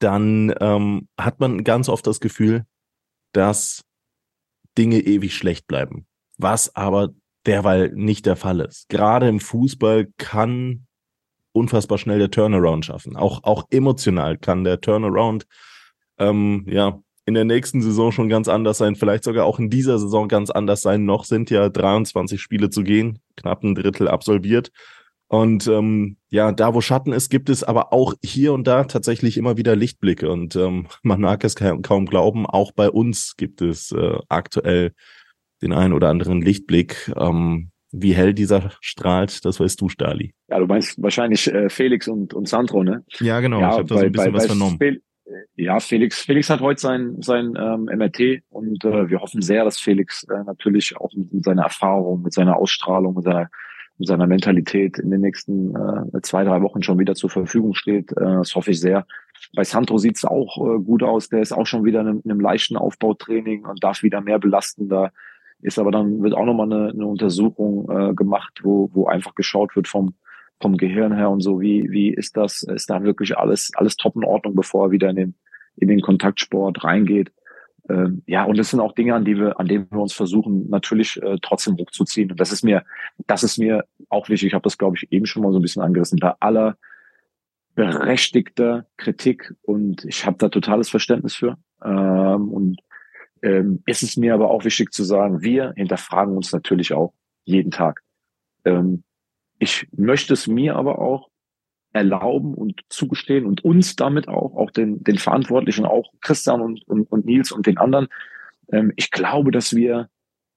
dann ähm, hat man ganz oft das Gefühl, dass Dinge ewig schlecht bleiben. Was aber derweil nicht der Fall ist. Gerade im Fußball kann unfassbar schnell der Turnaround schaffen. Auch, auch emotional kann der Turnaround ähm, ja in der nächsten Saison schon ganz anders sein, vielleicht sogar auch in dieser Saison ganz anders sein. Noch sind ja 23 Spiele zu gehen, knapp ein Drittel absolviert. Und ähm, ja, da wo Schatten ist, gibt es aber auch hier und da tatsächlich immer wieder Lichtblicke. Und ähm, man mag es kaum glauben, auch bei uns gibt es äh, aktuell den einen oder anderen Lichtblick. Ähm, wie hell dieser strahlt, das weißt du, Stali. Ja, du meinst wahrscheinlich äh, Felix und, und Sandro, ne? Ja, genau. Ja, ich habe da so ein bisschen bei, was vernommen. Fel ja, Felix, Felix hat heute sein, sein ähm, MRT und äh, wir hoffen sehr, dass Felix äh, natürlich auch mit, mit seiner Erfahrung, mit seiner Ausstrahlung, mit seiner mit seiner Mentalität in den nächsten äh, zwei, drei Wochen schon wieder zur Verfügung steht. Äh, das hoffe ich sehr. Bei Sandro sieht's auch äh, gut aus. Der ist auch schon wieder in einem, in einem leichten Aufbautraining und darf wieder mehr belasten. Ist aber dann wird auch nochmal eine, eine Untersuchung äh, gemacht, wo, wo einfach geschaut wird vom, vom Gehirn her und so, wie, wie ist das, ist da wirklich alles, alles top in Ordnung, bevor er wieder in den, in den Kontaktsport reingeht. Ähm, ja, und das sind auch Dinge, an die wir, an denen wir uns versuchen, natürlich äh, trotzdem hochzuziehen. Und das ist mir, das ist mir auch wichtig. Ich habe das, glaube ich, eben schon mal so ein bisschen angerissen. Bei aller berechtigter Kritik und ich habe da totales Verständnis für. Ähm, und ähm, ist es mir aber auch wichtig zu sagen, wir hinterfragen uns natürlich auch jeden Tag. Ähm, ich möchte es mir aber auch erlauben und zugestehen und uns damit auch, auch den, den Verantwortlichen, auch Christian und, und, und Nils und den anderen. Ähm, ich glaube, dass wir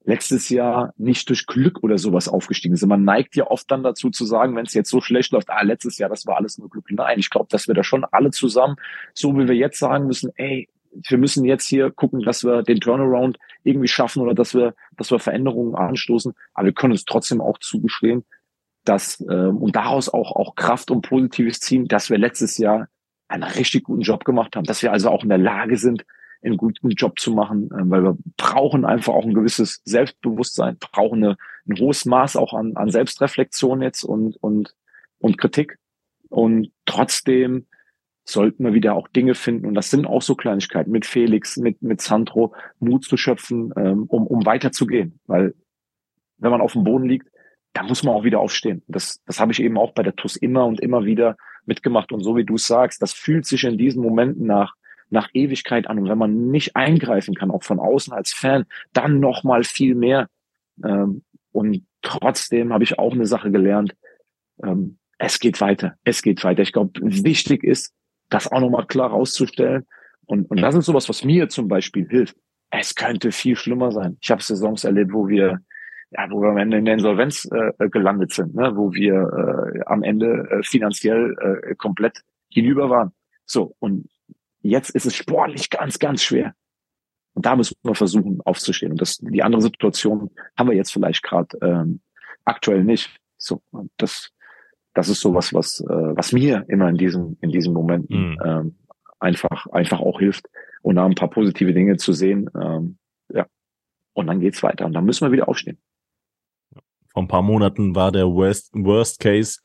letztes Jahr nicht durch Glück oder sowas aufgestiegen sind. Man neigt ja oft dann dazu zu sagen, wenn es jetzt so schlecht läuft, ah, letztes Jahr, das war alles nur Glück. Nein, ich glaube, dass wir da schon alle zusammen, so wie wir jetzt sagen müssen, ey, wir müssen jetzt hier gucken, dass wir den Turnaround irgendwie schaffen oder dass wir, dass wir Veränderungen anstoßen. Aber wir können uns trotzdem auch zugestehen, dass ähm, und daraus auch auch Kraft und Positives ziehen, dass wir letztes Jahr einen richtig guten Job gemacht haben, dass wir also auch in der Lage sind, einen guten Job zu machen, äh, weil wir brauchen einfach auch ein gewisses Selbstbewusstsein, brauchen eine, ein hohes Maß auch an, an Selbstreflexion jetzt und und und Kritik und trotzdem sollten wir wieder auch Dinge finden und das sind auch so Kleinigkeiten mit Felix, mit mit Sandro Mut zu schöpfen, ähm, um um weiterzugehen, weil wenn man auf dem Boden liegt, da muss man auch wieder aufstehen. Das, das habe ich eben auch bei der TUS immer und immer wieder mitgemacht. Und so wie du sagst, das fühlt sich in diesen Momenten nach, nach Ewigkeit an. Und wenn man nicht eingreifen kann, auch von außen als Fan, dann noch mal viel mehr. Ähm, und trotzdem habe ich auch eine Sache gelernt. Ähm, es geht weiter. Es geht weiter. Ich glaube, wichtig ist, das auch nochmal klar rauszustellen. Und, und das ist sowas, was mir zum Beispiel hilft. Es könnte viel schlimmer sein. Ich habe Saisons erlebt, wo wir ja, wo wir am Ende in der Insolvenz äh, gelandet sind, ne? wo wir äh, am Ende äh, finanziell äh, komplett hinüber waren. So, und jetzt ist es sportlich ganz, ganz schwer. Und da müssen wir versuchen aufzustehen. Und das, die andere Situation haben wir jetzt vielleicht gerade ähm, aktuell nicht. So, und das, das ist sowas, was, äh, was mir immer in diesen, in diesen Momenten mhm. ähm, einfach, einfach auch hilft und da ein paar positive Dinge zu sehen. Ähm, ja. Und dann geht's weiter. Und dann müssen wir wieder aufstehen vor ein paar Monaten war der Worst, Worst Case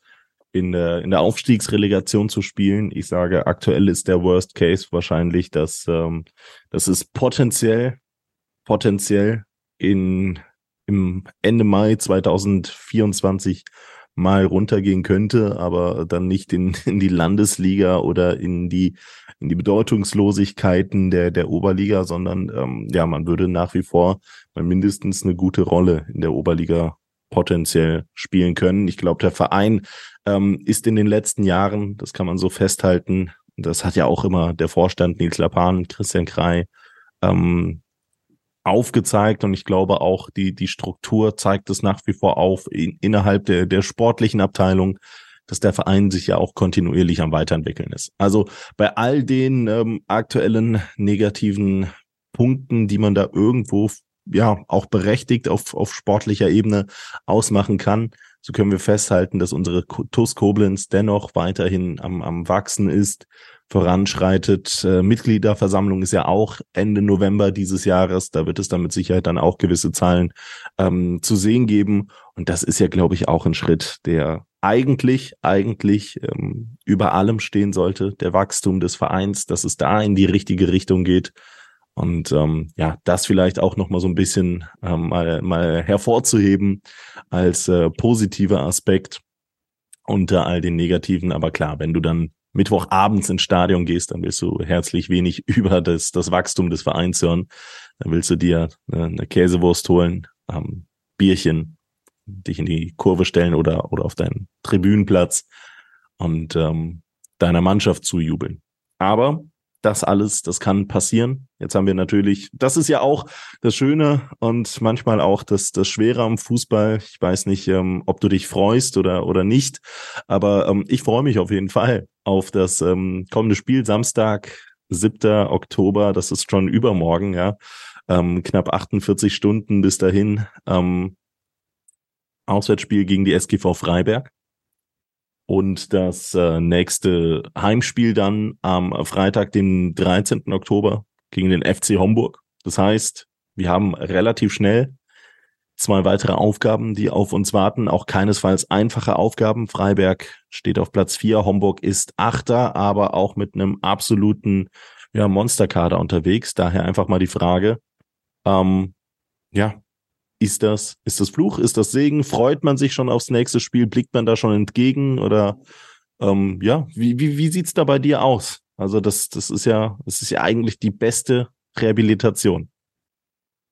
in der, in der Aufstiegsrelegation zu spielen. Ich sage, aktuell ist der Worst Case wahrscheinlich, dass, ähm, dass es potenziell, potenziell in, im Ende Mai 2024 mal runtergehen könnte, aber dann nicht in, in die Landesliga oder in die, in die Bedeutungslosigkeiten der, der Oberliga, sondern ähm, ja, man würde nach wie vor mindestens eine gute Rolle in der Oberliga potenziell spielen können. Ich glaube, der Verein ähm, ist in den letzten Jahren, das kann man so festhalten, das hat ja auch immer der Vorstand Nils Lapan, Christian Krei ähm, aufgezeigt und ich glaube auch die, die Struktur zeigt es nach wie vor auf in, innerhalb der, der sportlichen Abteilung, dass der Verein sich ja auch kontinuierlich am Weiterentwickeln ist. Also bei all den ähm, aktuellen negativen Punkten, die man da irgendwo ja auch berechtigt auf, auf sportlicher Ebene ausmachen kann. So können wir festhalten, dass unsere TUS Koblenz dennoch weiterhin am, am Wachsen ist, voranschreitet. Äh, Mitgliederversammlung ist ja auch Ende November dieses Jahres. Da wird es dann mit Sicherheit dann auch gewisse Zahlen ähm, zu sehen geben. Und das ist ja, glaube ich, auch ein Schritt, der eigentlich, eigentlich ähm, über allem stehen sollte. Der Wachstum des Vereins, dass es da in die richtige Richtung geht. Und ähm, ja, das vielleicht auch nochmal so ein bisschen ähm, mal, mal hervorzuheben als äh, positiver Aspekt unter all den negativen. Aber klar, wenn du dann Mittwochabends ins Stadion gehst, dann willst du herzlich wenig über das, das Wachstum des Vereins hören. Dann willst du dir eine, eine Käsewurst holen, ähm, Bierchen dich in die Kurve stellen oder, oder auf deinen Tribünenplatz und ähm, deiner Mannschaft zujubeln. Aber das alles, das kann passieren. Jetzt haben wir natürlich, das ist ja auch das Schöne und manchmal auch das, das Schwere am Fußball. Ich weiß nicht, ähm, ob du dich freust oder, oder nicht, aber ähm, ich freue mich auf jeden Fall auf das ähm, kommende Spiel Samstag, 7. Oktober. Das ist schon übermorgen, ja. Ähm, knapp 48 Stunden bis dahin. Ähm, Auswärtsspiel gegen die SGV Freiberg. Und das äh, nächste Heimspiel dann am Freitag, den 13. Oktober gegen den FC Homburg. Das heißt, wir haben relativ schnell zwei weitere Aufgaben, die auf uns warten. Auch keinesfalls einfache Aufgaben. Freiberg steht auf Platz vier, Homburg ist Achter, aber auch mit einem absoluten ja, Monsterkader unterwegs. Daher einfach mal die Frage, ähm, ja, ist das, ist das Fluch, ist das Segen? Freut man sich schon aufs nächste Spiel? Blickt man da schon entgegen? Oder ähm, ja, wie, wie, wie sieht's da bei dir aus? Also, das, das ist ja, das ist ja eigentlich die beste Rehabilitation.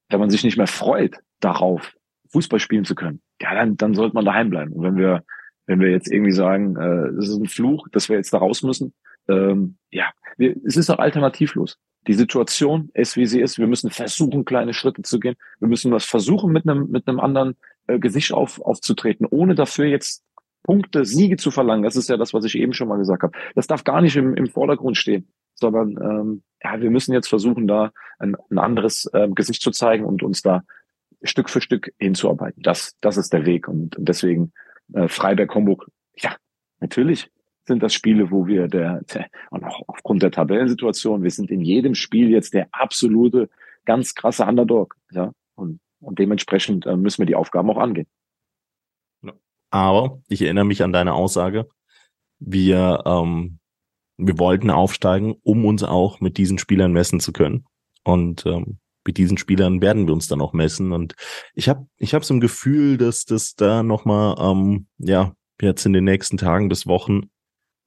Wenn man sich nicht mehr freut darauf, Fußball spielen zu können, ja, dann, dann sollte man daheim bleiben. Und wenn wir, wenn wir jetzt irgendwie sagen, äh, es ist ein Fluch, dass wir jetzt da raus müssen, ähm, ja, wir, es ist doch alternativlos die Situation ist, wie sie ist. Wir müssen versuchen, kleine Schritte zu gehen. Wir müssen was versuchen, mit einem, mit einem anderen äh, Gesicht auf, aufzutreten, ohne dafür jetzt Punkte, Siege zu verlangen. Das ist ja das, was ich eben schon mal gesagt habe. Das darf gar nicht im, im Vordergrund stehen, sondern ähm, ja, wir müssen jetzt versuchen, da ein, ein anderes äh, Gesicht zu zeigen und uns da Stück für Stück hinzuarbeiten. Das, das ist der Weg. Und, deswegen äh, Freiberg-Homburg, ja, natürlich sind das Spiele, wo wir der, der, und auch aufgrund der Tabellensituation, wir sind in jedem Spiel jetzt der absolute, ganz krasse Underdog. Ja? Und, und dementsprechend äh, müssen wir die Aufgaben auch angehen. Aber ich erinnere mich an deine Aussage. Wir, ähm, wir wollten aufsteigen, um uns auch mit diesen Spielern messen zu können. Und ähm, mit diesen Spielern werden wir uns dann auch messen. Und ich habe ich habe so ein Gefühl, dass das da nochmal, ähm, ja, jetzt in den nächsten Tagen bis Wochen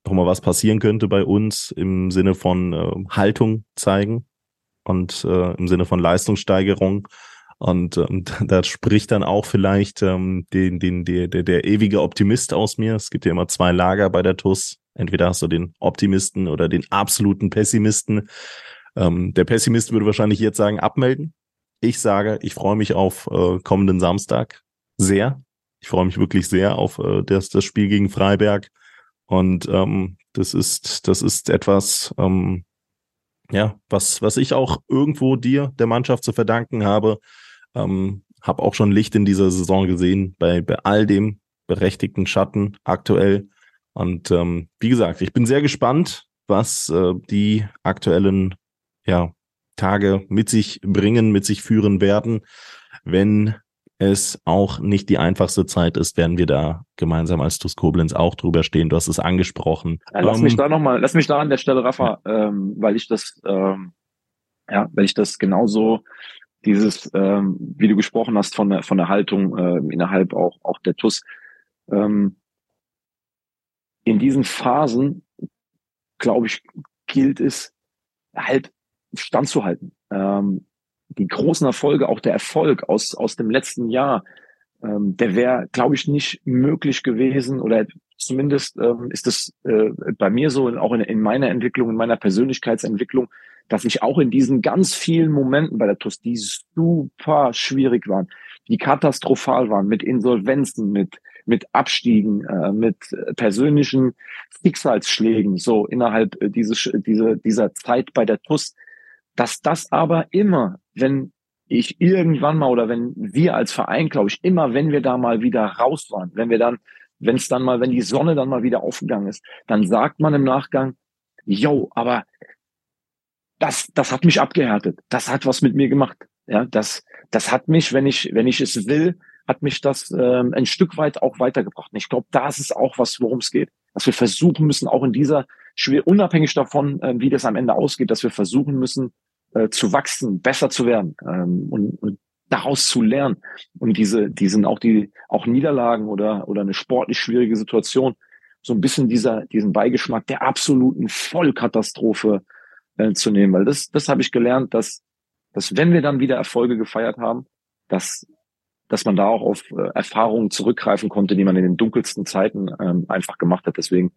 nochmal was passieren könnte bei uns im Sinne von äh, Haltung zeigen und äh, im Sinne von Leistungssteigerung. Und ähm, da spricht dann auch vielleicht ähm, den, den, der, der, der ewige Optimist aus mir. Es gibt ja immer zwei Lager bei der TUS. Entweder hast du den Optimisten oder den absoluten Pessimisten. Ähm, der Pessimist würde wahrscheinlich jetzt sagen, abmelden. Ich sage, ich freue mich auf äh, kommenden Samstag sehr. Ich freue mich wirklich sehr auf äh, das, das Spiel gegen Freiberg. Und ähm, das ist, das ist etwas, ähm, ja, was, was ich auch irgendwo dir, der Mannschaft zu verdanken habe. Ähm, habe auch schon Licht in dieser Saison gesehen, bei, bei all dem berechtigten Schatten aktuell. Und ähm, wie gesagt, ich bin sehr gespannt, was äh, die aktuellen ja, Tage mit sich bringen, mit sich führen werden, wenn es auch nicht die einfachste Zeit ist, werden wir da gemeinsam als TuS Koblenz auch drüber stehen. Du hast es angesprochen. Ja, lass um, mich ähm, da nochmal, lass mich da an der Stelle, Rafa, ja. ähm, weil ich das, ähm, ja, weil ich das genauso dieses, ähm, wie du gesprochen hast von der von der Haltung äh, innerhalb auch auch der TUS. Ähm, in diesen Phasen, glaube ich, gilt es halt standzuhalten. Ähm, die großen Erfolge, auch der Erfolg aus, aus dem letzten Jahr, ähm, der wäre, glaube ich, nicht möglich gewesen oder zumindest ähm, ist es äh, bei mir so, auch in, in meiner Entwicklung, in meiner Persönlichkeitsentwicklung, dass ich auch in diesen ganz vielen Momenten bei der TUS, die super schwierig waren, die katastrophal waren, mit Insolvenzen, mit mit Abstiegen, äh, mit persönlichen Schicksalsschlägen, so innerhalb äh, dieses, diese, dieser Zeit bei der TUS, dass das aber immer, wenn ich irgendwann mal oder wenn wir als Verein, glaube ich, immer, wenn wir da mal wieder raus waren, wenn wir dann, wenn es dann mal, wenn die Sonne dann mal wieder aufgegangen ist, dann sagt man im Nachgang, yo, aber das, das hat mich abgehärtet. Das hat was mit mir gemacht. Ja, das, das hat mich, wenn ich, wenn ich es will, hat mich das ähm, ein Stück weit auch weitergebracht. Und ich glaube, das ist auch was, worum es geht. Dass wir versuchen müssen, auch in dieser unabhängig davon, äh, wie das am Ende ausgeht, dass wir versuchen müssen, äh, zu wachsen, besser zu werden ähm, und, und daraus zu lernen und diese, diesen auch die auch Niederlagen oder oder eine sportlich schwierige Situation so ein bisschen dieser diesen Beigeschmack der absoluten Vollkatastrophe äh, zu nehmen, weil das das habe ich gelernt, dass dass wenn wir dann wieder Erfolge gefeiert haben, dass dass man da auch auf äh, Erfahrungen zurückgreifen konnte, die man in den dunkelsten Zeiten ähm, einfach gemacht hat. Deswegen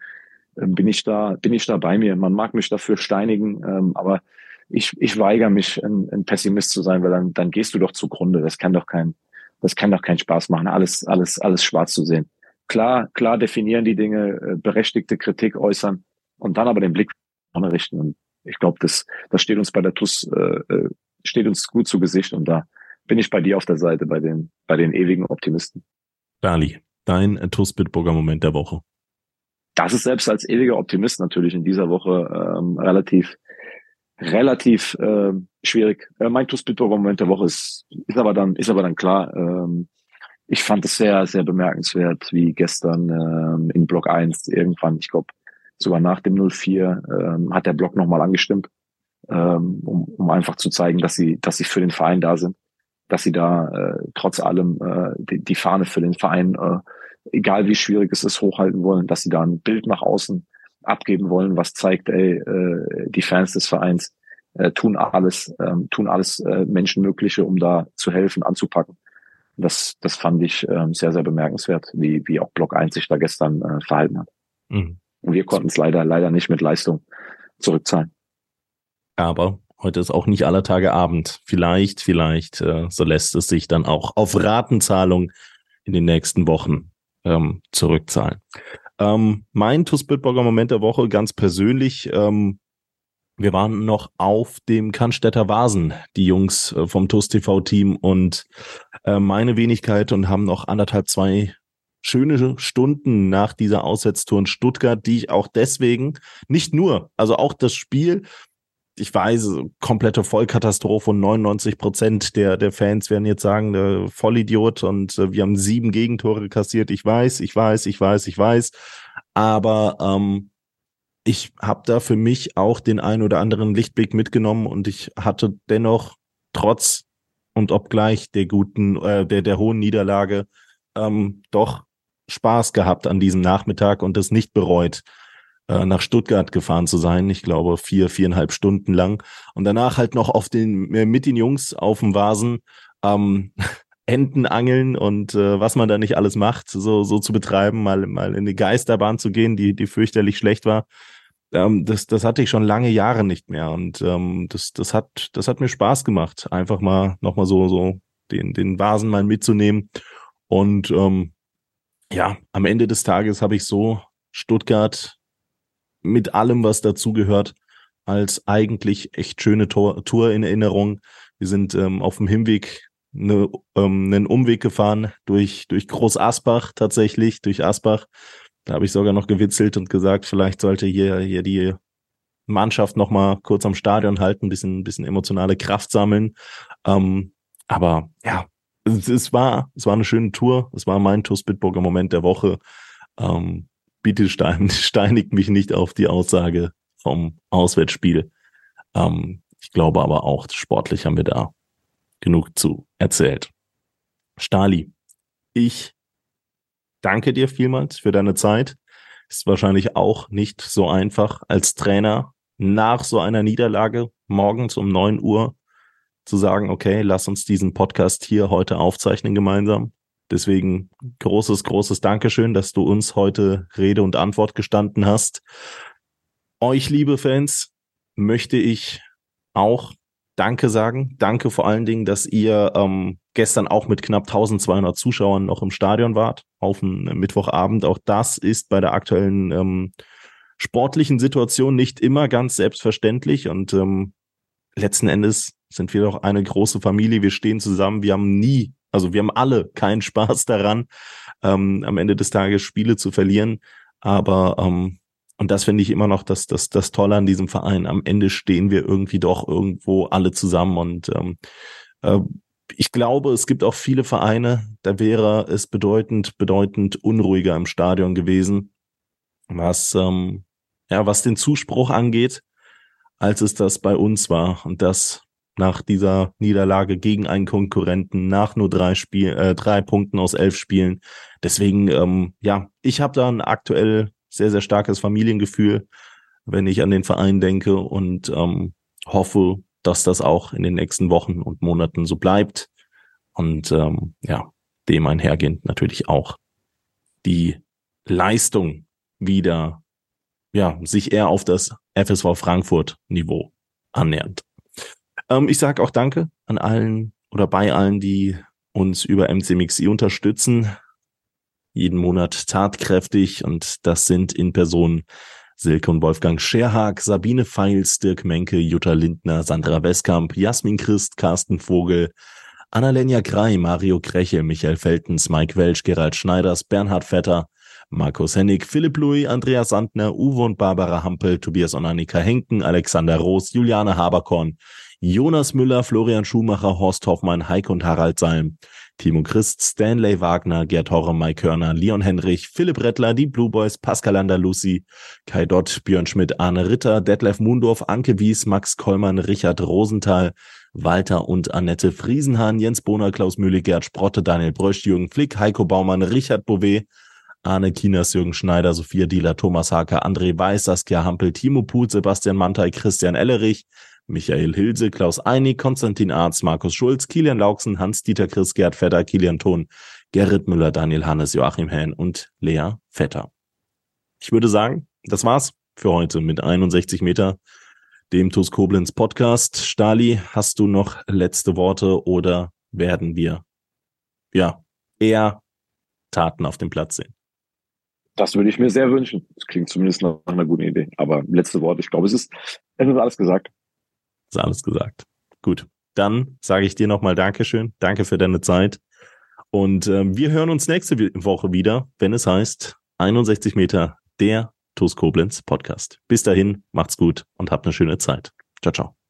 ähm, bin ich da, bin ich da bei mir. Man mag mich dafür steinigen, ähm, aber ich, ich weigere mich, ein, ein Pessimist zu sein, weil dann, dann gehst du doch zugrunde. Das kann doch kein, das kann doch keinen Spaß machen, alles, alles, alles schwarz zu sehen. Klar, klar definieren die Dinge, äh, berechtigte Kritik äußern und dann aber den Blick vorne richten. Und ich glaube, das, das steht uns bei der TUS, äh, äh, steht uns gut zu Gesicht und da bin ich bei dir auf der Seite, bei den, bei den ewigen Optimisten. Dali, dein TUS Bitburger Moment der Woche. Das ist selbst als ewiger Optimist natürlich in dieser Woche ähm, relativ relativ äh, schwierig. Äh, mein TuS Bitburger Moment der Woche ist, ist aber dann ist aber dann klar. Ähm, ich fand es sehr sehr bemerkenswert, wie gestern ähm, in Block 1 irgendwann, ich glaube sogar nach dem 04 ähm, hat der Block nochmal angestimmt, ähm, um, um einfach zu zeigen, dass sie dass sie für den Verein da sind, dass sie da äh, trotz allem äh, die, die Fahne für den Verein äh, egal wie schwierig es ist, hochhalten wollen, dass sie da ein Bild nach außen abgeben wollen, was zeigt, ey, äh, die Fans des Vereins äh, tun alles, ähm, tun alles äh, Menschenmögliche, um da zu helfen, anzupacken. Das, das fand ich ähm, sehr, sehr bemerkenswert, wie, wie auch Block 1 sich da gestern äh, verhalten hat. Mhm. Und wir konnten es leider, leider nicht mit Leistung zurückzahlen. Aber heute ist auch nicht aller Tage Abend. Vielleicht, vielleicht, äh, so lässt es sich dann auch auf Ratenzahlung in den nächsten Wochen ähm, zurückzahlen. Ähm, mein TuS Bitburger Moment der Woche ganz persönlich. Ähm, wir waren noch auf dem Cannstätter Vasen, die Jungs äh, vom TuS TV Team und äh, meine Wenigkeit und haben noch anderthalb, zwei schöne Stunden nach dieser Auswärtstour in Stuttgart, die ich auch deswegen nicht nur, also auch das Spiel ich weiß, komplette Vollkatastrophe und 99 Prozent der, der Fans werden jetzt sagen, der Vollidiot und äh, wir haben sieben Gegentore kassiert. Ich weiß, ich weiß, ich weiß, ich weiß. Aber ähm, ich habe da für mich auch den ein oder anderen Lichtblick mitgenommen und ich hatte dennoch trotz und obgleich der guten, äh, der, der hohen Niederlage ähm, doch Spaß gehabt an diesem Nachmittag und es nicht bereut äh, nach Stuttgart gefahren zu sein. Ich glaube vier, viereinhalb Stunden lang. Und danach halt noch auf den, äh, mit den Jungs auf dem Vasen ähm, Enten angeln und äh, was man da nicht alles macht, so, so zu betreiben, mal, mal in die Geisterbahn zu gehen, die, die fürchterlich schlecht war. Ähm, das, das hatte ich schon lange Jahre nicht mehr. Und ähm, das, das hat, das hat mir Spaß gemacht, einfach mal nochmal so, so den, den Vasen mal mitzunehmen. Und ähm, ja, am Ende des Tages habe ich so Stuttgart mit allem, was dazugehört, als eigentlich echt schöne Tor Tour in Erinnerung. Wir sind ähm, auf dem Hinweg eine, ähm, einen Umweg gefahren durch, durch Groß Asbach tatsächlich, durch Asbach. Da habe ich sogar noch gewitzelt und gesagt, vielleicht sollte hier, hier die Mannschaft noch mal kurz am Stadion halten, ein bisschen, bisschen emotionale Kraft sammeln. Ähm, aber ja, es, es, war, es war eine schöne Tour. Es war mein Tour Spitburger Moment der Woche. Ähm, bitte steinigt mich nicht auf die Aussage vom Auswärtsspiel. Ähm, ich glaube aber auch, sportlich haben wir da genug zu erzählt. Stali, ich danke dir vielmals für deine Zeit. Ist wahrscheinlich auch nicht so einfach als Trainer nach so einer Niederlage morgens um neun Uhr zu sagen, okay, lass uns diesen Podcast hier heute aufzeichnen gemeinsam. Deswegen großes, großes Dankeschön, dass du uns heute Rede und Antwort gestanden hast. Euch, liebe Fans, möchte ich auch Danke sagen. Danke vor allen Dingen, dass ihr ähm, gestern auch mit knapp 1200 Zuschauern noch im Stadion wart, auf dem Mittwochabend. Auch das ist bei der aktuellen ähm, sportlichen Situation nicht immer ganz selbstverständlich. Und ähm, letzten Endes sind wir doch eine große Familie. Wir stehen zusammen. Wir haben nie also wir haben alle keinen Spaß daran, ähm, am Ende des Tages Spiele zu verlieren. Aber ähm, und das finde ich immer noch das, das, das Tolle an diesem Verein. Am Ende stehen wir irgendwie doch irgendwo alle zusammen. Und ähm, äh, ich glaube, es gibt auch viele Vereine, da wäre es bedeutend, bedeutend unruhiger im Stadion gewesen, was, ähm, ja, was den Zuspruch angeht, als es das bei uns war. Und das nach dieser Niederlage gegen einen Konkurrenten nach nur drei Spiel, äh, drei Punkten aus elf Spielen. Deswegen, ähm, ja, ich habe da ein aktuell sehr, sehr starkes Familiengefühl, wenn ich an den Verein denke und ähm, hoffe, dass das auch in den nächsten Wochen und Monaten so bleibt. Und ähm, ja, dem einhergehend natürlich auch die Leistung wieder, ja, sich eher auf das FSV Frankfurt Niveau annähernd. Ähm, ich sage auch Danke an allen oder bei allen, die uns über MCMXI unterstützen. Jeden Monat tatkräftig und das sind in Person Silke und Wolfgang Scherhag, Sabine Feils, Dirk Menke, Jutta Lindner, Sandra Westkamp, Jasmin Christ, Carsten Vogel, Annalena Krei, Mario Krechel, Michael Feltens, Mike Welsch, Gerald Schneiders, Bernhard Vetter, Markus Hennig, Philipp Louis, Andreas Sandner, Uwe und Barbara Hampel, Tobias und Annika Henken, Alexander Roos, Juliane Haberkorn, Jonas Müller, Florian Schumacher, Horst Hoffmann, Heike und Harald Salm, Timo Christ, Stanley Wagner, Gerd Horre, Mike Körner, Leon Henrich, Philipp Rettler, die Blue Boys, Pascal Lucy, Kai Dott, Björn Schmidt, Arne Ritter, Detlef Mundorf, Anke Wies, Max Kollmann, Richard Rosenthal, Walter und Annette Friesenhahn, Jens Bohner, Klaus Mühle, Gerd Sprotte, Daniel Brösch, Jürgen Flick, Heiko Baumann, Richard Bouvet, Arne Kinas, Jürgen Schneider, Sophia Dieler, Thomas Haker, André Weiß, Saskia Hampel, Timo Put, Sebastian Mantei, Christian Ellerich, Michael Hilse, Klaus Einig, Konstantin Arz, Markus Schulz, Kilian Lauksen, Hans-Dieter Chris, Gerd Vetter, Kilian Thon, Gerrit Müller, Daniel Hannes, Joachim Hähn und Lea Vetter. Ich würde sagen, das war's für heute mit 61 Meter, dem TuS Koblenz Podcast. Stali, hast du noch letzte Worte oder werden wir, ja, eher Taten auf dem Platz sehen? Das würde ich mir sehr wünschen. Das klingt zumindest nach einer guten Idee. Aber letzte Worte, ich glaube, es ist, es ist alles gesagt. Ist alles gesagt. Gut. Dann sage ich dir nochmal Dankeschön. Danke für deine Zeit. Und äh, wir hören uns nächste Woche wieder, wenn es heißt 61 Meter, der TuS Koblenz Podcast. Bis dahin, macht's gut und habt eine schöne Zeit. Ciao, ciao.